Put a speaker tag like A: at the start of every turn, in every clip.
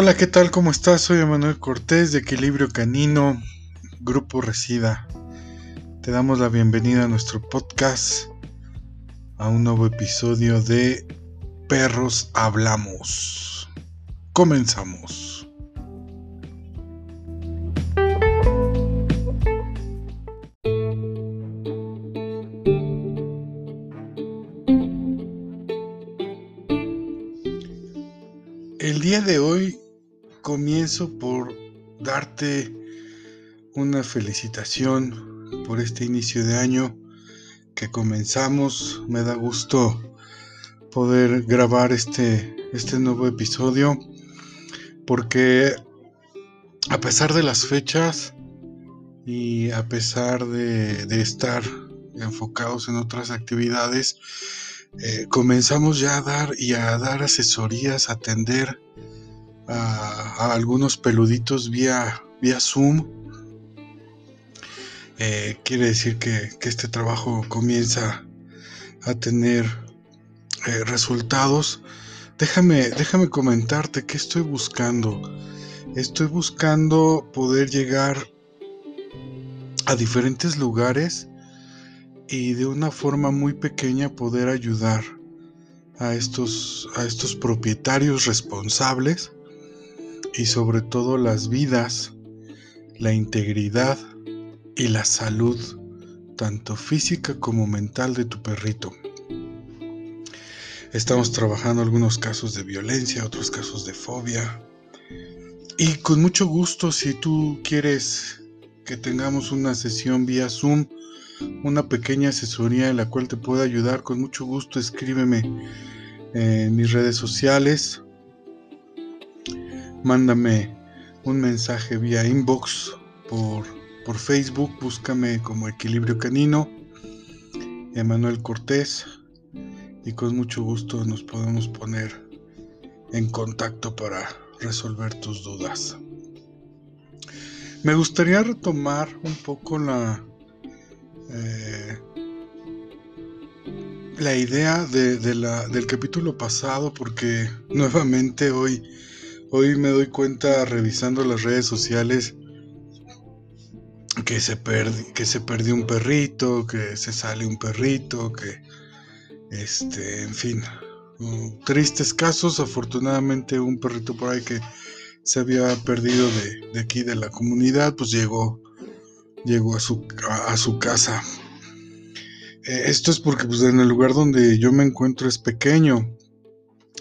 A: Hola, ¿qué tal? ¿Cómo estás? Soy Emanuel Cortés de Equilibrio Canino, Grupo Resida. Te damos la bienvenida a nuestro podcast, a un nuevo episodio de Perros Hablamos. Comenzamos. Por darte una felicitación por este inicio de año que comenzamos. Me da gusto poder grabar este, este nuevo episodio porque a pesar de las fechas y a pesar de, estar enfocados en otras actividades, eh, comenzamos ya a dar y a dar asesorías, a atender a, algunos peluditos vía, vía Zoom. Eh, quiere decir que, este trabajo comienza a tener eh, resultados. Déjame, déjame comentarte qué estoy buscando. Estoy buscando poder llegar a diferentes lugares y de una forma muy pequeña poder ayudar a estos, a estos propietarios responsables y sobre todo las vidas, la integridad y la salud, tanto física como mental de tu perrito. Estamos trabajando algunos casos de violencia, otros casos de fobia. Y con mucho gusto, si tú quieres que tengamos una sesión vía Zoom, una pequeña asesoría en la cual te pueda ayudar, con mucho gusto escríbeme en mis redes sociales mándame un mensaje vía inbox por, por Facebook, búscame como Equilibrio Canino, Emanuel Cortés, y con mucho gusto nos podemos poner en contacto para resolver tus dudas. Me gustaría retomar un poco la, eh, la idea de, la, del capítulo pasado porque nuevamente hoy Hoy me doy cuenta revisando las redes sociales que se, perdió un perrito, que se sale un perrito, que este, en fin, mm, tristes casos. Afortunadamente un perrito por ahí que se había perdido de, aquí de la comunidad, pues llegó, llegó a su, a, su casa. Eh, esto es porque pues, en el lugar donde yo me encuentro es pequeño.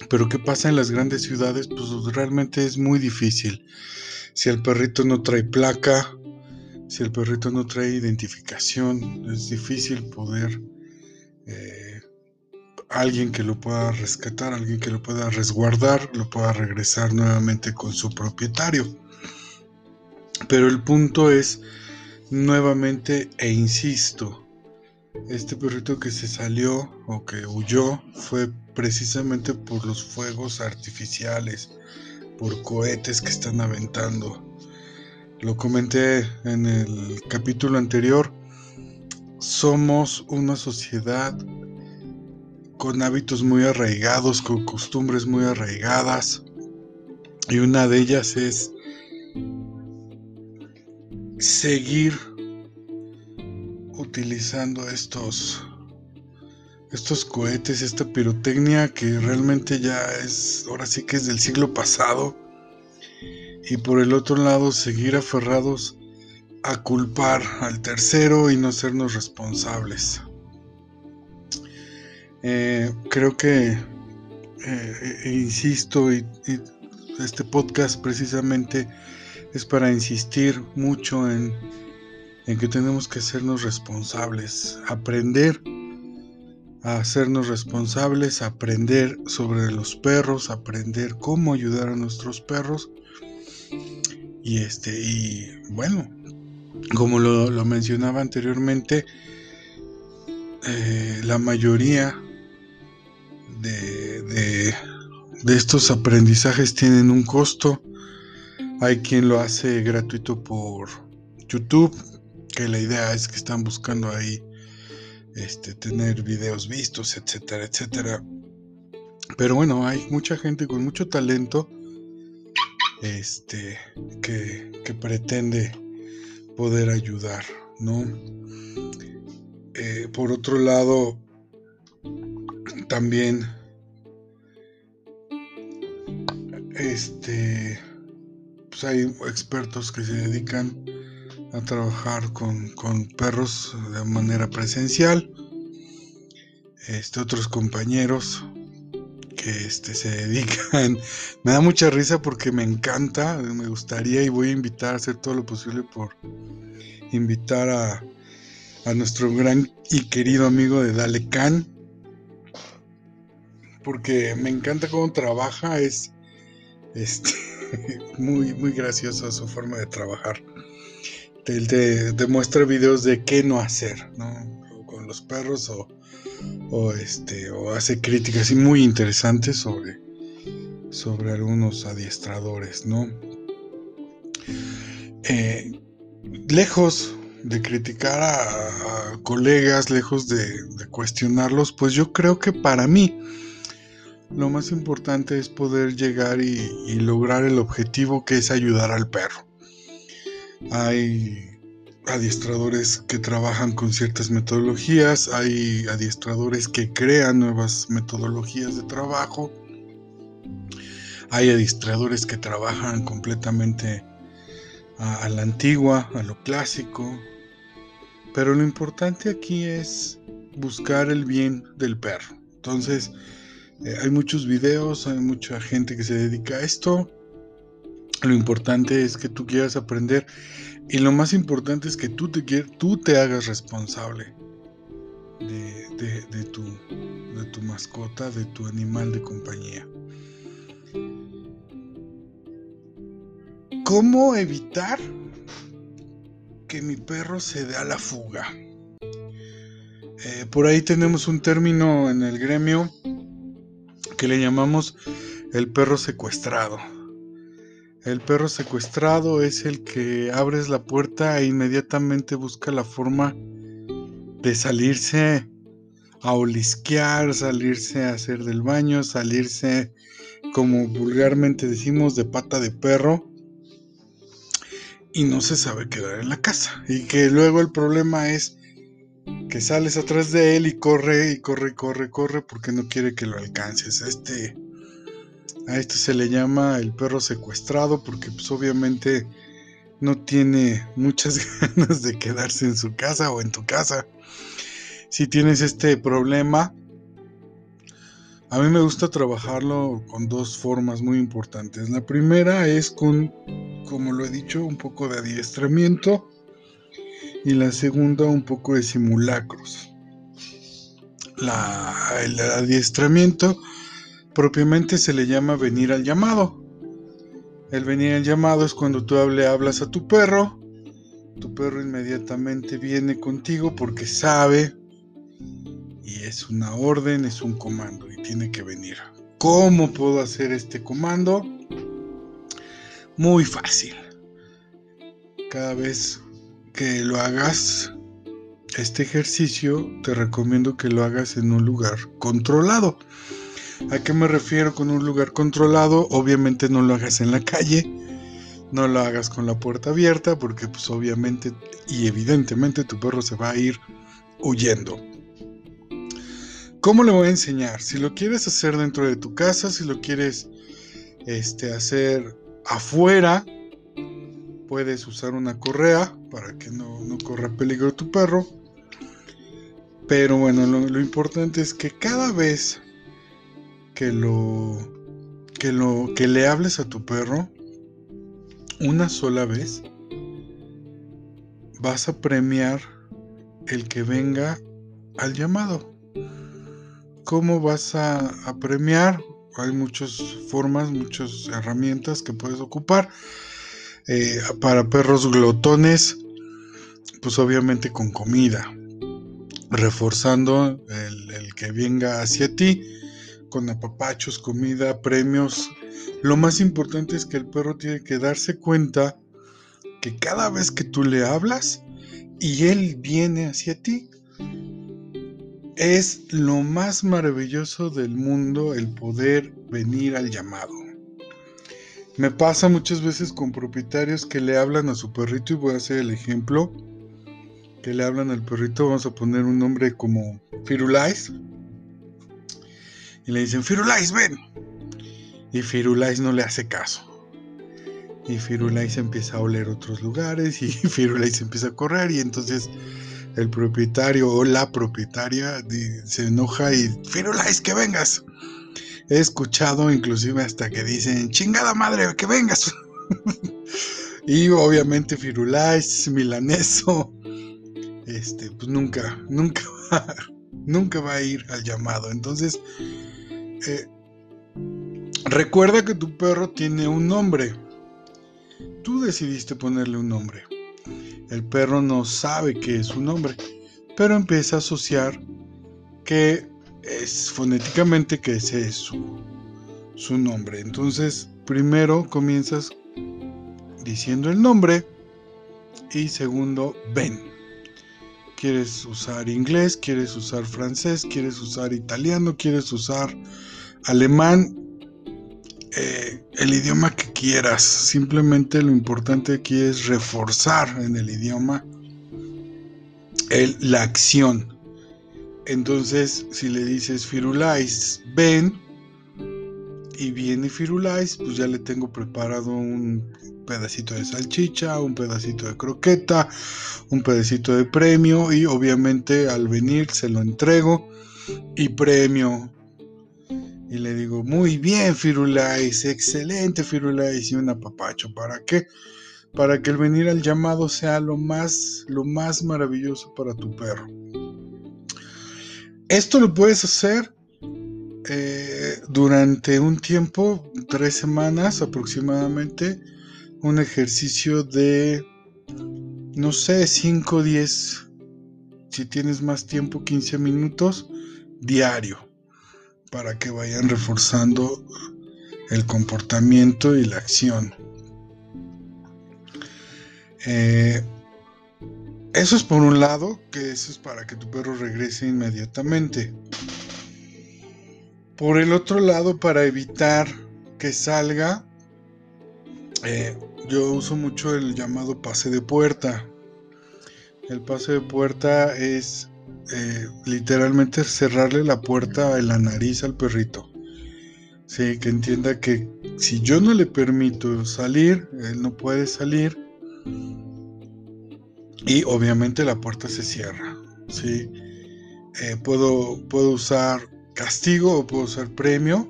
A: Pero ¿qué pasa en las grandes ciudades? Pues realmente es muy difícil. Si el perrito no trae placa, si el perrito no trae identificación, es difícil poder eh, alguien que lo pueda rescatar, alguien que lo pueda resguardar, lo pueda regresar nuevamente con su propietario. Pero el punto es nuevamente e insisto, este perrito que se salió o que huyó fue precisamente por los fuegos artificiales, por cohetes que están aventando. Lo comenté en el capítulo anterior, somos una sociedad con hábitos muy arraigados, con costumbres muy arraigadas, y una de ellas es seguir utilizando estos estos cohetes, esta pirotecnia que realmente ya es, ahora sí que es del siglo pasado. Y por el otro lado, seguir aferrados a culpar al tercero y no sernos responsables. Eh, creo que, eh, e insisto, y este podcast precisamente es para insistir mucho en en que tenemos que hacernos responsables, aprender a hacernos responsables, aprender sobre los perros, aprender cómo ayudar a nuestros perros. Y este, y bueno, como lo, mencionaba anteriormente, eh, la mayoría de, de estos aprendizajes tienen un costo. Hay quien lo hace gratuito por YouTube, que la idea es que están buscando ahí este, tener videos vistos, etcétera, etcétera. Pero bueno, hay mucha gente con mucho talento este, que, que pretende poder ayudar, ¿no? Eh, por otro lado, también este pues hay expertos que se dedican a trabajar con, perros de manera presencial este otros compañeros que este se dedican me da mucha risa porque me encanta me gustaría y voy a invitar a hacer todo lo posible por invitar a, a nuestro gran y querido amigo de Dale Can porque me encanta cómo trabaja, es este, muy, muy gracioso su forma de trabajar. Él te, demuestra videos de qué no hacer, ¿no? Con los perros o, este, o hace críticas muy interesantes sobre, sobre algunos adiestradores, ¿no? Eh, lejos de criticar a, colegas, lejos de, cuestionarlos, pues yo creo que para mí lo más importante es poder llegar y, lograr el objetivo que es ayudar al perro. Hay adiestradores que trabajan con ciertas metodologías, hay adiestradores que crean nuevas metodologías de trabajo, hay adiestradores que trabajan completamente a, la antigua, a lo clásico, pero lo importante aquí es buscar el bien del perro. Entonces, eh, hay muchos videos, hay mucha gente que se dedica a esto. Lo importante es que tú quieras aprender y lo más importante es que tú te, tú te hagas responsable de, tu, mascota, de tu animal de compañía. ¿Cómo evitar que mi perro se dé a la fuga? Eh, por ahí tenemos un término en el gremio que le llamamos el perro secuestrado. El perro secuestrado es el que abres la puerta e inmediatamente busca la forma de salirse a olisquear, salirse a hacer del baño, salirse, como vulgarmente decimos, de pata de perro y no se sabe quedar en la casa. Y que luego el problema es que sales atrás de él y corre y corre y corre, corre porque no quiere que lo alcances. Este, a este se le llama el perro secuestrado porque pues obviamente no tiene muchas ganas de quedarse en su casa o en tu casa. Si tienes este problema, a mí me gusta trabajarlo con dos formas muy importantes. La primera es con, como lo he dicho, un poco de adiestramiento y la segunda un poco de simulacros. el adiestramiento propiamente se le llama venir al llamado. El venir al llamado es cuando tú hablas a tu perro, tu perro inmediatamente viene contigo porque sabe y es una orden, es un comando y tiene que venir. ¿Cómo puedo hacer este comando? Muy fácil. Cada vez que lo hagas, este ejercicio, te recomiendo que lo hagas en un lugar controlado. ¿A qué me refiero con un lugar controlado? Obviamente no lo hagas en la calle, no lo hagas con la puerta abierta, porque pues obviamente y evidentemente tu perro se va a ir huyendo. ¿Cómo le voy a enseñar? Si lo quieres hacer dentro de tu casa, si lo quieres este, hacer afuera, puedes usar una correa para que no, corra peligro tu perro. Pero bueno, lo, importante es que cada vez que lo, que lo que le hables a tu perro una sola vez, vas a premiar el que venga al llamado. ¿Cómo vas a, premiar? Hay muchas formas, muchas herramientas que puedes ocupar. Eh, para perros glotones, pues obviamente con comida, reforzando el, que venga hacia ti, con apapachos, comida, premios. Lo más importante es que el perro tiene que darse cuenta que cada vez que tú le hablas y él viene hacia ti, es lo más maravilloso del mundo el poder venir al llamado. Me pasa muchas veces con propietarios que le hablan a su perrito y voy a hacer el ejemplo. Que le hablan al perrito, vamos a poner un nombre como Firulais. Y le dicen, Firulais, ven. Y Firulais no le hace caso. Y Firulais empieza a oler otros lugares y Firulais empieza a correr y entonces el propietario o la propietaria se enoja y Firulais, que vengas. He escuchado inclusive hasta que dicen, chingada madre, que vengas. y obviamente Firulais, Milaneso, este, pues nunca, nunca va, nunca va a ir al llamado. Entonces, eh, recuerda que tu perro tiene un nombre. Tú decidiste ponerle un nombre. El perro no sabe que es un nombre, pero empieza a asociar que es fonéticamente que ese es su, su nombre. Entonces, primero comienzas diciendo el nombre y segundo, ven. ¿Quieres usar inglés? ¿Quieres usar francés? ¿Quieres usar italiano? ¿Quieres usar alemán? Eh, el idioma que quieras. Simplemente lo importante aquí es reforzar en el idioma la acción. Entonces, si le dices Firulais, ven, y viene Firulais, pues ya le tengo preparado un pedacito de salchicha, un pedacito de croqueta, un pedacito de premio y obviamente al venir se lo entrego y premio. Y le digo, muy bien Firulais, excelente Firulais y un apapacho. ¿Para qué? Para que el venir al llamado sea lo más, lo más maravilloso para tu perro. Esto lo puedes hacer eh, durante un tiempo, tres semanas aproximadamente, un ejercicio de, no sé, 5 o 10, si tienes más tiempo, 15 minutos diario, para que vayan reforzando el comportamiento y la acción. Eh, eso es por un lado, que eso es para que tu perro regrese inmediatamente. Por el otro lado, para evitar que salga, eh, yo uso mucho el llamado pase de puerta. El pase de puerta es eh, literalmente cerrarle la puerta en la nariz al perrito. Sí, que entienda que si yo no le permito salir, él no puede salir y obviamente la puerta se cierra. ¿sí? Eh, puedo, puedo usar castigo o puedo usar premio.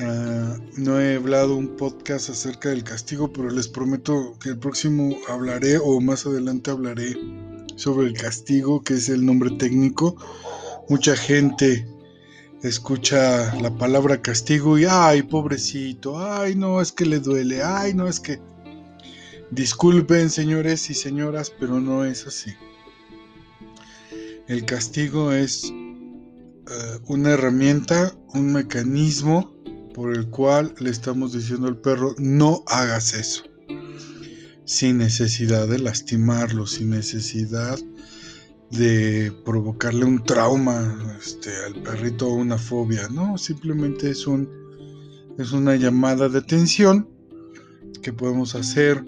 A: Ah, no he hablado un podcast acerca del castigo, pero les prometo que el próximo hablaré o más adelante hablaré sobre el castigo, que es el nombre técnico. Mucha gente escucha la palabra castigo y ay, pobrecito, ay, no, es que le duele, ay, no, es que Disculpen señores y señoras, pero no es así. El castigo es eh, una herramienta, un mecanismo por el cual le estamos diciendo al perro no hagas eso. Sin necesidad de lastimarlo, sin necesidad de provocarle un trauma este, al perrito o una fobia. No, simplemente es, un, es una llamada de atención que podemos hacer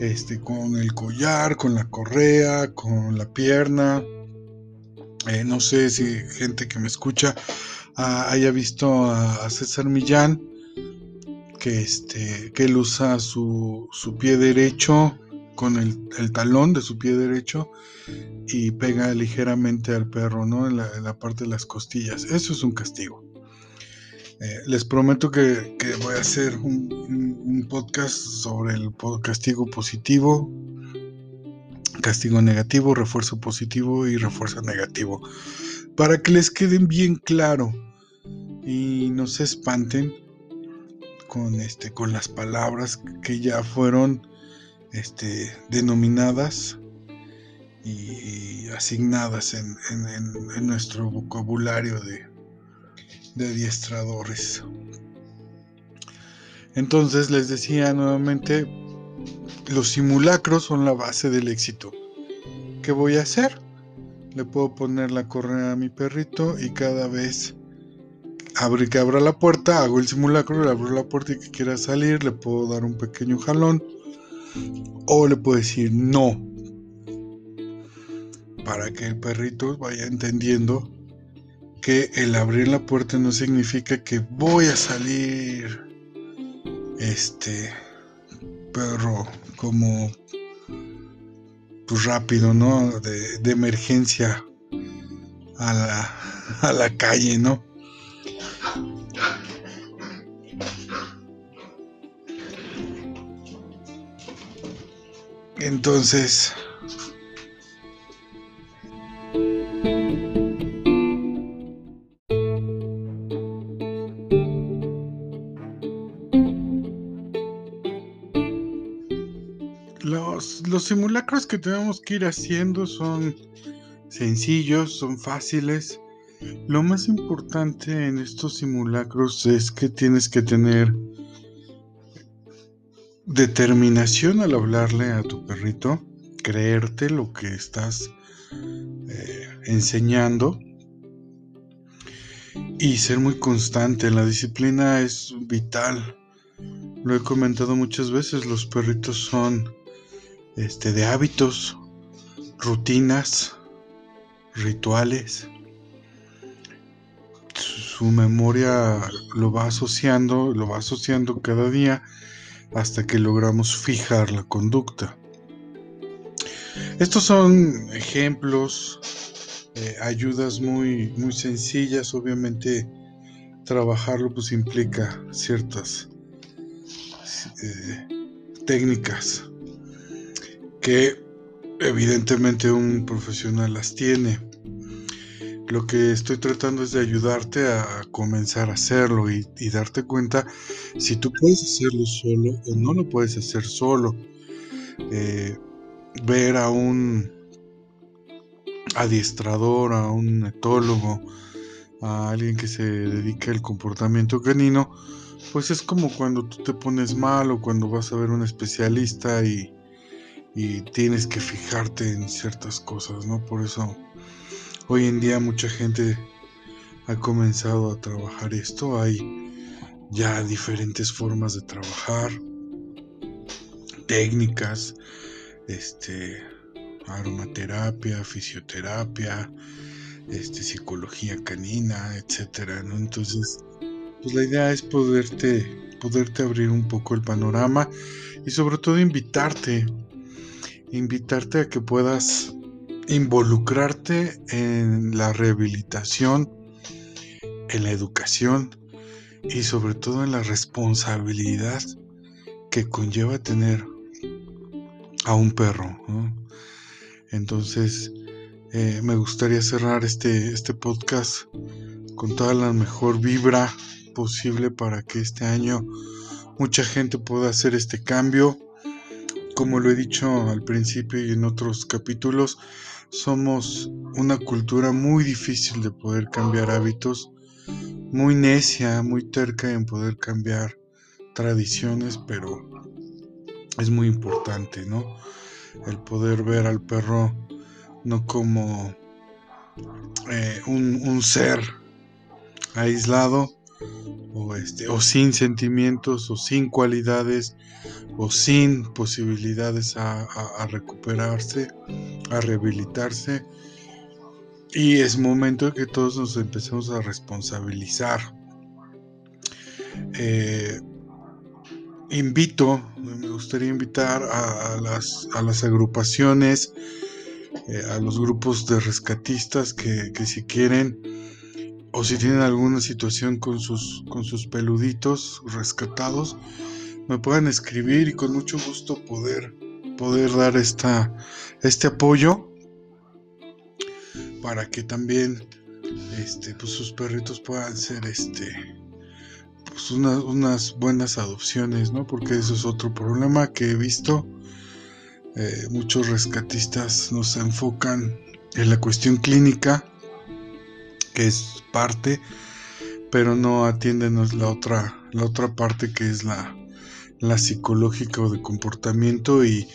A: este, con el collar, con la correa, con la pierna. Eh, no sé si gente que me escucha ah, haya visto a, César Millán, que, este, que él usa su, pie derecho con el, talón de su pie derecho y pega ligeramente al perro, ¿no? En la, parte de las costillas. Eso es un castigo. Eh, les prometo que, voy a hacer un, podcast sobre el castigo positivo, castigo negativo, refuerzo positivo y refuerzo negativo. Para que les queden bien claro y no se espanten con, este, con las palabras que ya fueron este, denominadas y asignadas en nuestro vocabulario de, de adiestradores. Entonces les decía nuevamente, los simulacros son la base del éxito. ¿Qué voy a hacer? Le puedo poner la correa a mi perrito y cada vez abre que abra la puerta, hago el simulacro, le abro la puerta y que quiera salir, le puedo dar un pequeño jalón o le puedo decir no para que el perrito vaya entendiendo que el abrir la puerta no significa que voy a salir este perro como pues rápido, ¿no? De, de emergencia a la, a la calle, ¿no? Entonces, que tenemos que ir haciendo son sencillos, son fáciles. Lo más importante en estos simulacros es que tienes que tener determinación al hablarle a tu perrito, creerte lo que estás eh, enseñando y ser muy constante. La disciplina es vital. Lo he comentado muchas veces, los perritos son este, de hábitos, rutinas, rituales. Su memoria lo va asociando, lo va asociando cada día hasta que logramos fijar la conducta. Estos son ejemplos, eh, ayudas muy, muy sencillas. Obviamente trabajarlo pues implica ciertas eh, técnicas que evidentemente un profesional las tiene. Lo que estoy tratando es de ayudarte a comenzar a hacerlo y, darte cuenta si tú puedes hacerlo solo o no lo puedes hacer solo. Eh, ver a un adiestrador, a un etólogo, a alguien que se dedica al comportamiento canino, pues es como cuando tú te pones mal o cuando vas a ver un especialista y, y tienes que fijarte en ciertas cosas, ¿no? Por eso Hoy en día mucha gente ha comenzado a trabajar esto. Hay ya diferentes formas de trabajar, técnicas, este, aromaterapia, fisioterapia, este, psicología canina, etcétera, ¿no? Entonces, pues la idea es poderte, poderte abrir un poco el panorama y sobre todo invitarte, invitarte a que puedas involucrarte en la rehabilitación, en la educación y sobre todo en la responsabilidad que conlleva tener a un perro. Entonces, eh, me gustaría cerrar este, este podcast con toda la mejor vibra posible para que este año mucha gente pueda hacer este cambio. Como lo he dicho al principio y en otros capítulos, somos una cultura muy difícil de poder cambiar hábitos, muy necia, muy terca en poder cambiar tradiciones, pero es muy importante, ¿no? El poder ver al perro no como eh, un, ser aislado o, este, o sin sentimientos o sin cualidades o sin posibilidades a, recuperarse, a rehabilitarse. Y es momento de que todos nos empecemos a responsabilizar. Eh, invito, me gustaría invitar a, las, agrupaciones, eh, a los grupos de rescatistas que, si quieren o si tienen alguna situación con sus, con sus peluditos rescatados, me puedan escribir y con mucho gusto poder, poder dar esta, este apoyo para que también este, pues sus perritos puedan ser este, pues unas buenas adopciones, ¿no? Porque eso es otro problema que he visto. Eh, muchos rescatistas nos enfocan en la cuestión clínica, que es parte, pero no atienden la otra, la otra parte que es la, la psicológica o de comportamiento y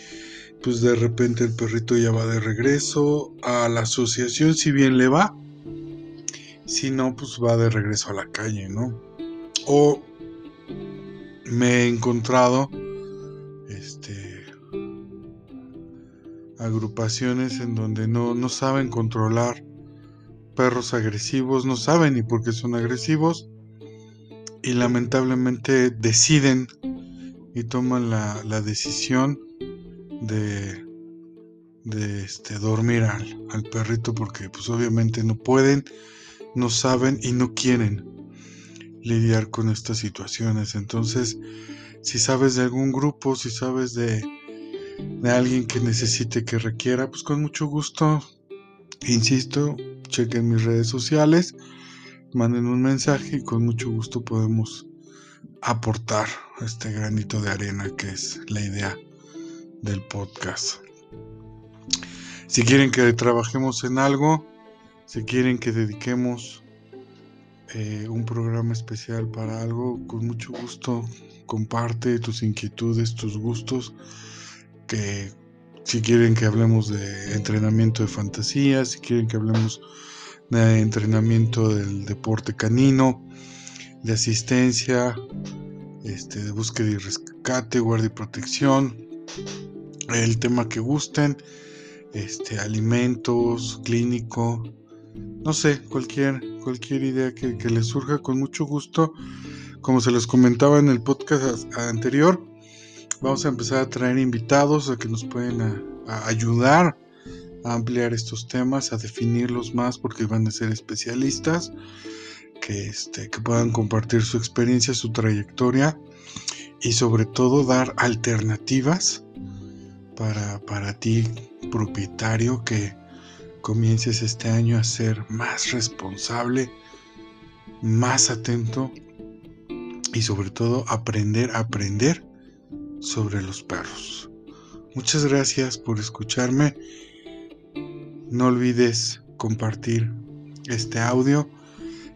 A: pues de repente el perrito ya va de regreso a la asociación si bien le va Si no, pues va de regreso a la calle, ¿no? O me he encontrado este agrupaciones en donde no, no saben controlar perros agresivos, no saben ni por qué son agresivos y lamentablemente deciden y toman la, la decisión de, de este, dormir al, al, perrito porque pues obviamente no pueden, no saben y no quieren lidiar con estas situaciones. Entonces, si sabes de algún grupo, si sabes de, de alguien que necesite, que requiera, pues con mucho gusto, insisto, chequen mis redes sociales, manden un mensaje y con mucho gusto podemos aportar este granito de arena que es la idea del podcast. Si quieren que trabajemos en algo, si quieren que dediquemos eh, un programa especial para algo, con mucho gusto comparte tus inquietudes, tus gustos, que si quieren que hablemos de entrenamiento de fantasía, si quieren que hablemos de entrenamiento del deporte canino, de asistencia, este, de búsqueda y rescate, guardia y protección, el tema que gusten, este, alimentos, clínico, no sé, cualquier, cualquier idea que, les surja con mucho gusto. Como se les comentaba en el podcast anterior, vamos a empezar a traer invitados a que nos pueden ayudar a ampliar estos temas, a definirlos más porque van a ser especialistas que, este, que puedan compartir su experiencia, su trayectoria y sobre todo dar alternativas para, para ti, propietario, que comiences este año a ser más responsable, más atento y sobre todo aprender a aprender sobre los perros. Muchas gracias por escucharme. No olvides compartir este audio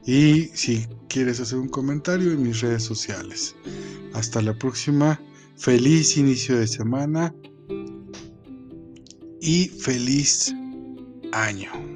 A: y si quieres hacer un comentario en mis redes sociales. Hasta la próxima. Feliz inicio de semana y feliz año.